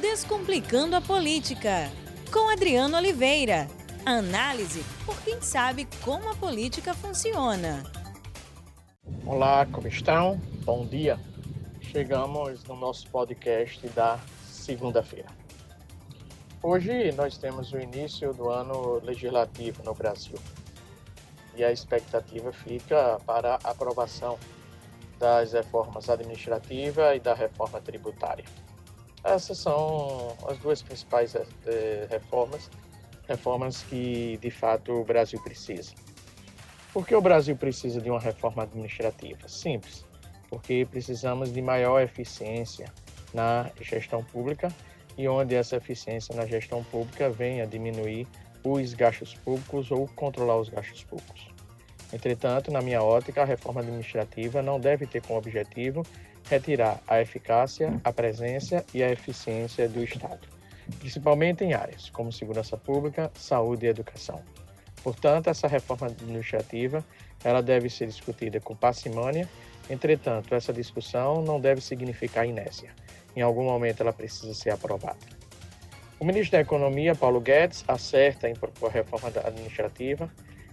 Descomplicando a Política, com Adriano Oliveira. Análise por quem sabe como a política funciona. Olá, como estão? Bom dia. Chegamos no nosso podcast da segunda-feira. Hoje nós temos o início do ano legislativo no Brasil e a expectativa fica para a aprovação das reformas administrativa e da reforma tributária. Essas são as duas principais eh, reformas, reformas que de fato o Brasil precisa. Por que o Brasil precisa de uma reforma administrativa? Simples, porque precisamos de maior eficiência na gestão pública e onde essa eficiência na gestão pública venha diminuir os gastos públicos ou controlar os gastos públicos. Entretanto, na minha ótica, a reforma administrativa não deve ter como objetivo retirar a eficácia, a presença e a eficiência do Estado, principalmente em áreas como segurança pública, saúde e educação. Portanto, essa reforma administrativa ela deve ser discutida com parcimônia. Entretanto, essa discussão não deve significar inércia. Em algum momento, ela precisa ser aprovada. O ministro da Economia, Paulo Guedes, acerta em propor a reforma administrativa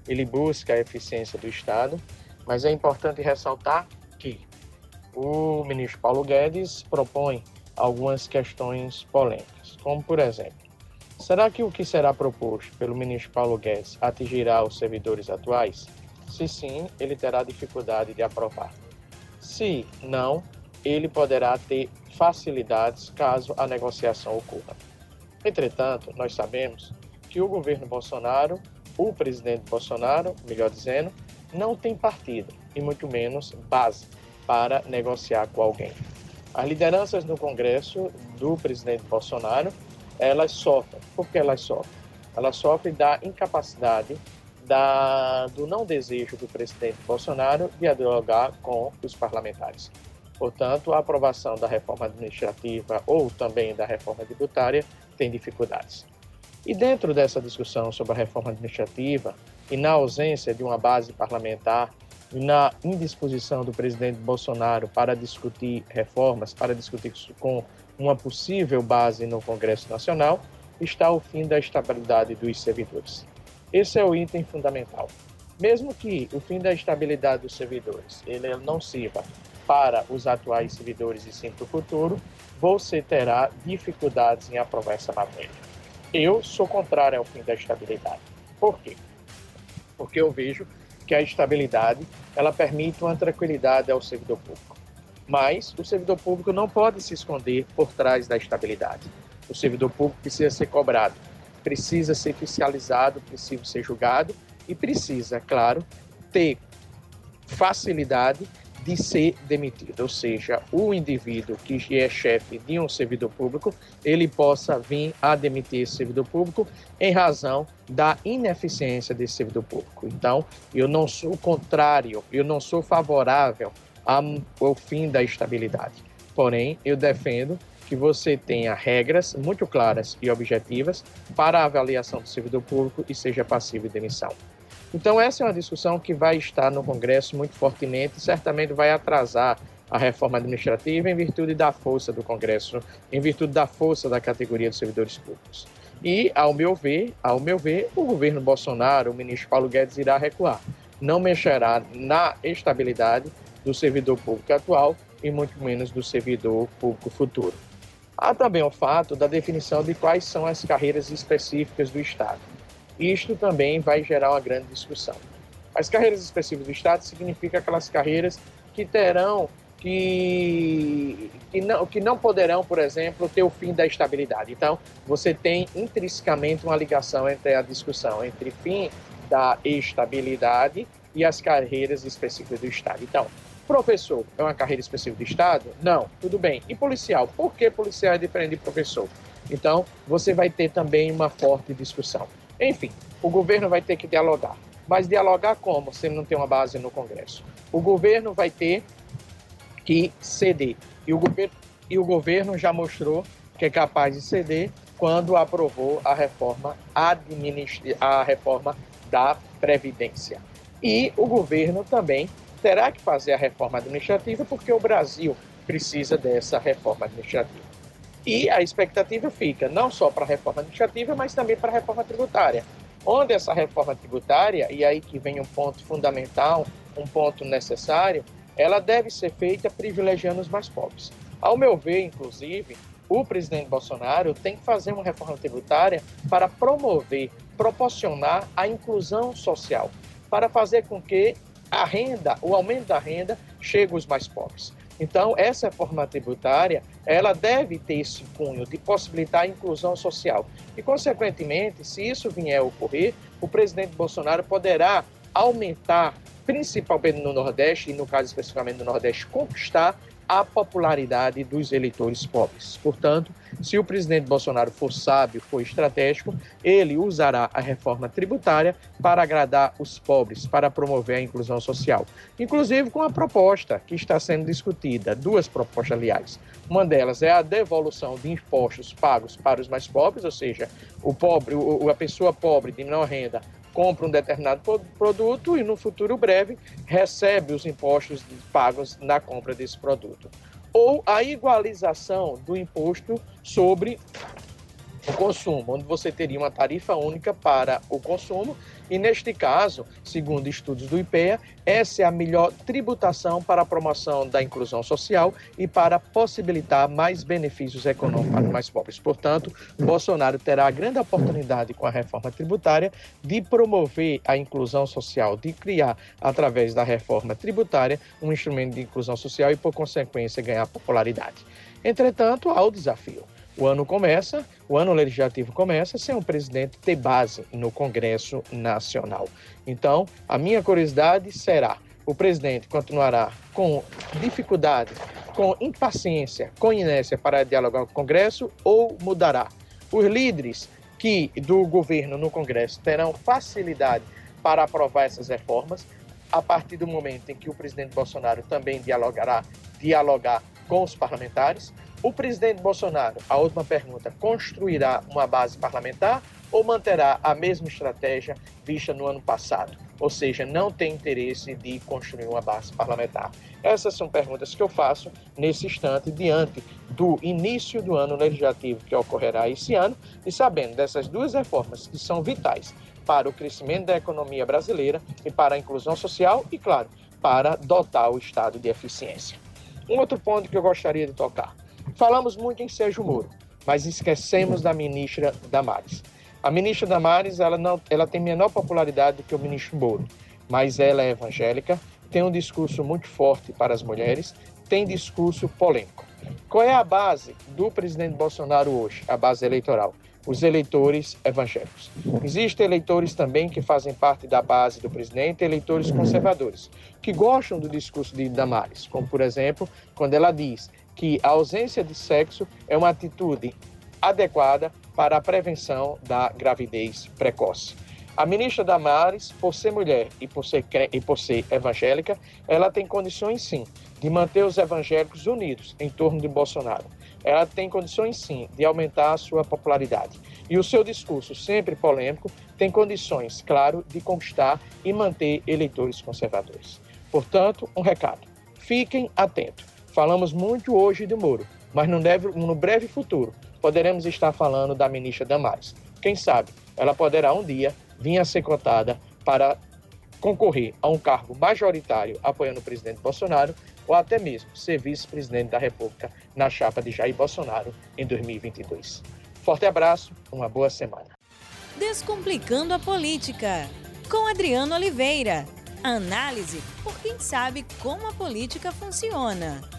ele busca a eficiência do Estado, mas é importante ressaltar que o ministro Paulo Guedes propõe algumas questões polêmicas, como por exemplo, será que o que será proposto pelo ministro Paulo Guedes atingirá os servidores atuais? Se sim, ele terá dificuldade de aprovar. Se não, ele poderá ter facilidades caso a negociação ocorra. Entretanto, nós sabemos que o governo Bolsonaro o presidente Bolsonaro, melhor dizendo, não tem partido e muito menos base para negociar com alguém. As lideranças no Congresso do presidente Bolsonaro, elas sofrem. Por que elas sofrem? Elas sofrem da incapacidade, da, do não desejo do presidente Bolsonaro de dialogar com os parlamentares. Portanto, a aprovação da reforma administrativa ou também da reforma tributária tem dificuldades. E dentro dessa discussão sobre a reforma administrativa, e na ausência de uma base parlamentar, e na indisposição do presidente Bolsonaro para discutir reformas, para discutir com uma possível base no Congresso Nacional, está o fim da estabilidade dos servidores. Esse é o item fundamental. Mesmo que o fim da estabilidade dos servidores ele não sirva para os atuais servidores e sim para o futuro, você terá dificuldades em aprovar essa matéria. Eu sou contrário ao fim da estabilidade. Por quê? Porque eu vejo que a estabilidade ela permite uma tranquilidade ao servidor público. Mas o servidor público não pode se esconder por trás da estabilidade. O servidor público precisa ser cobrado, precisa ser fiscalizado, precisa ser julgado e precisa, claro, ter facilidade de ser demitido, ou seja, o indivíduo que é chefe de um servidor público, ele possa vir a demitir esse servidor público em razão da ineficiência desse servidor público. Então, eu não sou contrário, eu não sou favorável ao fim da estabilidade. Porém, eu defendo que você tenha regras muito claras e objetivas para a avaliação do servidor público e seja passivo de demissão. Então, essa é uma discussão que vai estar no Congresso muito fortemente certamente vai atrasar a reforma administrativa em virtude da força do Congresso, em virtude da força da categoria dos servidores públicos. E, ao meu ver, ao meu ver, o governo Bolsonaro, o ministro Paulo Guedes irá recuar. Não mexerá na estabilidade do servidor público atual e muito menos do servidor público futuro. Há também o fato da definição de quais são as carreiras específicas do Estado. Isto também vai gerar uma grande discussão. As carreiras específicas do Estado significa aquelas carreiras que terão que, que, não, que não poderão, por exemplo, ter o fim da estabilidade. Então, você tem intrinsecamente uma ligação entre a discussão entre fim da estabilidade e as carreiras específicas do Estado. Então, professor é uma carreira específica do Estado? Não, tudo bem. E policial? Por que policial é diferente de professor? Então, você vai ter também uma forte discussão. Enfim, o governo vai ter que dialogar. Mas dialogar como se não tem uma base no Congresso? O governo vai ter que ceder. E o governo, e o governo já mostrou que é capaz de ceder quando aprovou a reforma a reforma da previdência. E o governo também terá que fazer a reforma administrativa porque o Brasil precisa dessa reforma administrativa. E a expectativa fica não só para a reforma administrativa, mas também para a reforma tributária. Onde essa reforma tributária, e aí que vem um ponto fundamental, um ponto necessário, ela deve ser feita privilegiando os mais pobres. Ao meu ver, inclusive, o presidente Bolsonaro tem que fazer uma reforma tributária para promover, proporcionar a inclusão social, para fazer com que a renda, o aumento da renda, chegue aos mais pobres. Então, essa reforma tributária, ela deve ter esse cunho de possibilitar a inclusão social. E, consequentemente, se isso vier a ocorrer, o presidente Bolsonaro poderá aumentar, principalmente no Nordeste, e no caso especificamente do Nordeste, conquistar a popularidade dos eleitores pobres. Portanto, se o presidente Bolsonaro for sábio, for estratégico, ele usará a reforma tributária para agradar os pobres, para promover a inclusão social. Inclusive com a proposta que está sendo discutida, duas propostas, aliás. Uma delas é a devolução de impostos pagos para os mais pobres, ou seja, o pobre, a pessoa pobre de menor renda compra um determinado produto e no futuro breve recebe os impostos pagos na compra desse produto. Ou a igualização do imposto sobre o consumo, onde você teria uma tarifa única para o consumo e neste caso, segundo estudos do IPEA, essa é a melhor tributação para a promoção da inclusão social e para possibilitar mais benefícios econômicos para os mais pobres. Portanto, Bolsonaro terá a grande oportunidade com a reforma tributária de promover a inclusão social, de criar, através da reforma tributária, um instrumento de inclusão social e, por consequência, ganhar popularidade. Entretanto, há o desafio. O ano começa, o ano legislativo começa sem o presidente ter base no Congresso Nacional. Então, a minha curiosidade será: o presidente continuará com dificuldade, com impaciência, com inércia para dialogar com o Congresso ou mudará? Os líderes que do governo no Congresso terão facilidade para aprovar essas reformas a partir do momento em que o presidente Bolsonaro também dialogará, dialogar com os parlamentares o presidente Bolsonaro, a última pergunta, construirá uma base parlamentar ou manterá a mesma estratégia vista no ano passado? Ou seja, não tem interesse de construir uma base parlamentar? Essas são perguntas que eu faço nesse instante, diante do início do ano legislativo que ocorrerá esse ano, e sabendo dessas duas reformas que são vitais para o crescimento da economia brasileira e para a inclusão social e, claro, para dotar o Estado de eficiência. Um outro ponto que eu gostaria de tocar Falamos muito em Sérgio Moro, mas esquecemos da ministra Damares. A ministra Damares ela não, ela tem menor popularidade do que o ministro Moro, mas ela é evangélica, tem um discurso muito forte para as mulheres, tem discurso polêmico. Qual é a base do presidente Bolsonaro hoje, a base eleitoral? Os eleitores evangélicos. Existem eleitores também que fazem parte da base do presidente, eleitores conservadores, que gostam do discurso de Damares, como por exemplo, quando ela diz: que a ausência de sexo é uma atitude adequada para a prevenção da gravidez precoce. A ministra Damares, por ser mulher e por ser, e por ser evangélica, ela tem condições sim de manter os evangélicos unidos em torno de Bolsonaro. Ela tem condições sim de aumentar a sua popularidade. E o seu discurso, sempre polêmico, tem condições, claro, de conquistar e manter eleitores conservadores. Portanto, um recado: fiquem atentos Falamos muito hoje de Moro, mas no breve, no breve futuro poderemos estar falando da ministra Damares. Quem sabe ela poderá um dia vir a ser cotada para concorrer a um cargo majoritário apoiando o presidente Bolsonaro ou até mesmo ser vice-presidente da República na chapa de Jair Bolsonaro em 2022. Forte abraço, uma boa semana. Descomplicando a política, com Adriano Oliveira. Análise por quem sabe como a política funciona.